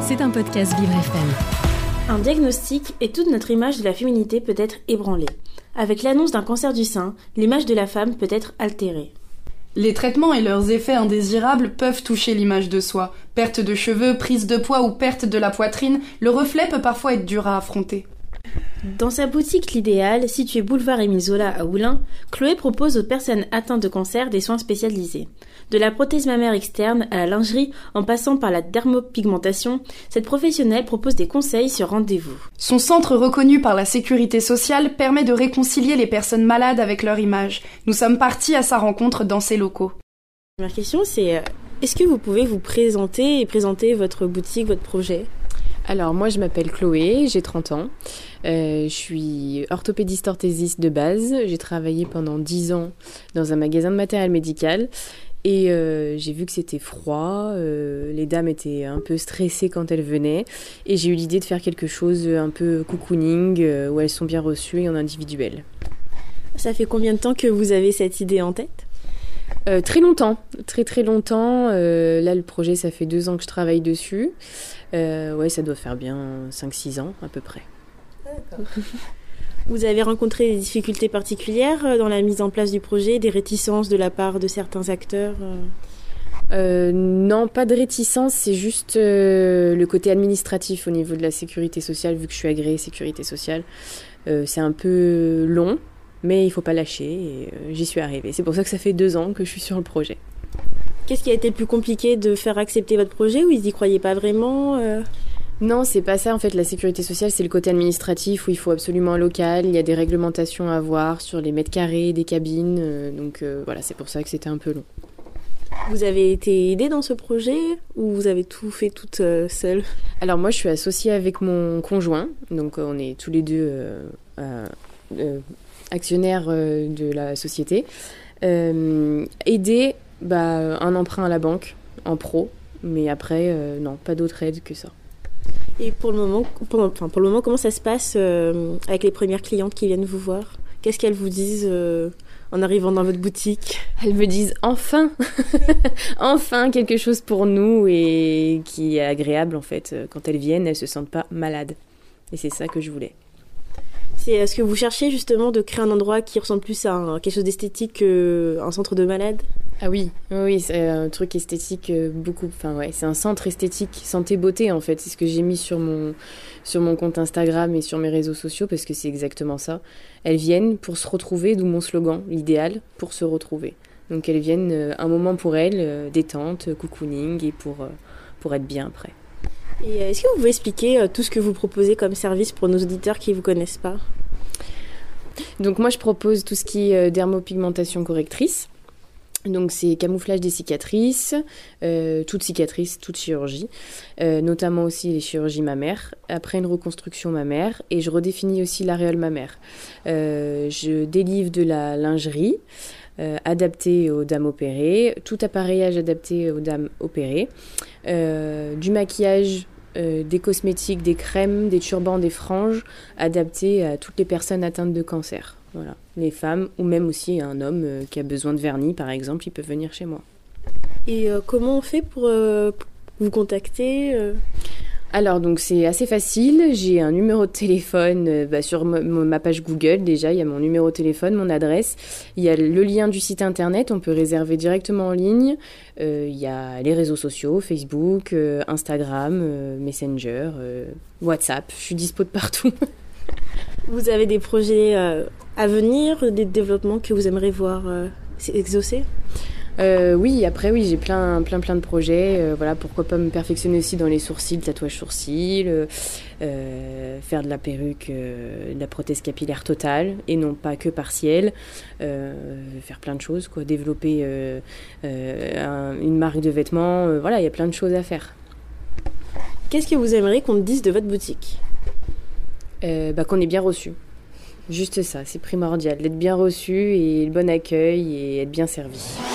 C'est un podcast Vivre FM. Un diagnostic et toute notre image de la féminité peut être ébranlée. Avec l'annonce d'un cancer du sein, l'image de la femme peut être altérée. Les traitements et leurs effets indésirables peuvent toucher l'image de soi. Perte de cheveux, prise de poids ou perte de la poitrine, le reflet peut parfois être dur à affronter. Dans sa boutique L'Idéal, située boulevard Émile Zola à Oulin, Chloé propose aux personnes atteintes de cancer des soins spécialisés. De la prothèse mammaire externe à la lingerie, en passant par la dermopigmentation, cette professionnelle propose des conseils sur rendez-vous. Son centre reconnu par la sécurité sociale permet de réconcilier les personnes malades avec leur image. Nous sommes partis à sa rencontre dans ses locaux. Ma question c'est euh, est-ce que vous pouvez vous présenter et présenter votre boutique, votre projet? Alors moi je m'appelle Chloé, j'ai 30 ans. Euh, je suis orthopédiste orthésiste de base. J'ai travaillé pendant 10 ans dans un magasin de matériel médical. Et euh, j'ai vu que c'était froid, euh, les dames étaient un peu stressées quand elles venaient, et j'ai eu l'idée de faire quelque chose un peu cocooning, où elles sont bien reçues et en individuel. Ça fait combien de temps que vous avez cette idée en tête? Très longtemps, très très longtemps. là, le projet, ça fait deux ans que je travaille dessus. ouais, ça doit faire bien 5-6 ans à peu près. Vous avez rencontré des difficultés particulières euh, dans la mise en place du projet, des réticences de la part de certains acteurs euh euh, non, pas de réticence, c'est juste le côté administratif au niveau de la sécurité sociale, vu que je suis agréée sécurité sociale. c'est un peu long, mais il faut pas lâcher et j'y suis arrivée. C'est pour ça que ça fait deux ans que je suis sur le projet. Qu'est-ce qui a été le plus compliqué de faire accepter votre projet ou ils n'y croyaient pas vraiment non, c'est pas ça. En fait, la sécurité sociale, c'est le côté administratif où il faut absolument un local. Il y a des réglementations à avoir sur les mètres carrés des cabines. Euh, donc euh, voilà, c'est pour ça que c'était un peu long. Vous avez été aidée dans ce projet ou vous avez tout fait toute euh, seule? Alors moi, je suis associée avec mon conjoint. Donc on est tous les deux actionnaires de la société. aider, bah, un emprunt à la banque en pro. Mais après, non, pas d'autre aide que ça. Et pour le moment, pour, enfin, pour le moment comment ça se passe euh, avec les premières clientes qui viennent vous voir? Qu'est-ce qu'elles vous disent euh, en arrivant dans votre boutique? Elles me disent enfin, enfin quelque chose pour nous et qui est agréable en fait. Quand elles viennent, elles se sentent pas malades. Et c'est ça que je voulais. C'est est-ce que vous cherchez justement de créer un endroit qui ressemble plus à quelque chose d'esthétique qu'un centre de malades ah oui, oui, c'est un truc esthétique euh, beaucoup. Enfin ouais, c'est un centre esthétique santé beauté en fait. C'est ce que j'ai mis sur mon sur mon compte Instagram et sur mes réseaux sociaux parce que c'est exactement ça. Elles viennent pour se retrouver, d'où mon slogan, l'idéal pour se retrouver. Donc elles viennent euh, un moment pour elles, euh, détente, cocooning et pour pour être bien après. Et est-ce que vous pouvez expliquer tout ce que vous proposez comme service pour nos auditeurs qui ne vous connaissent pas? Donc moi je propose tout ce qui est dermopigmentation correctrice. Donc c'est camouflage des cicatrices, euh, toute cicatrice, toute chirurgie, euh, notamment aussi les chirurgies mammaires, après une reconstruction mammaire, et je redéfinis aussi l'aréole mammaire. Euh, je délivre de la lingerie adaptée aux dames opérées, tout appareillage adapté aux dames opérées, du maquillage des cosmétiques, des crèmes, des turbans, des franges adaptés à toutes les personnes atteintes de cancer. Voilà, les femmes ou même aussi un homme euh, qui a besoin de vernis par exemple, il peut venir chez moi. Et euh, comment on fait pour euh, vous contacter alors donc c'est assez facile, j'ai un numéro de téléphone bah, sur ma page Google déjà, il y a mon numéro de téléphone, mon adresse, il y a le lien du site internet, on peut réserver directement en ligne, il y a les réseaux sociaux, Facebook, Instagram, Messenger, WhatsApp, je suis dispo de partout. Vous avez des projets euh, à venir, des développements que vous aimeriez voir euh, exaucer? Euh, oui, après oui, j'ai plein, plein, plein de projets. voilà, pourquoi pas me perfectionner aussi dans les sourcils, le tatouage sourcils, faire de la perruque, de la prothèse capillaire totale et non pas que partielle. faire plein de choses, quoi. Développer une marque de vêtements. voilà, il y a plein de choses à faire. Qu'est-ce que vous aimeriez qu'on me dise de votre boutique? Euh, bah, qu'on est bien reçu. Juste ça, c'est primordial, d'être bien reçu et le bon accueil et être bien servi.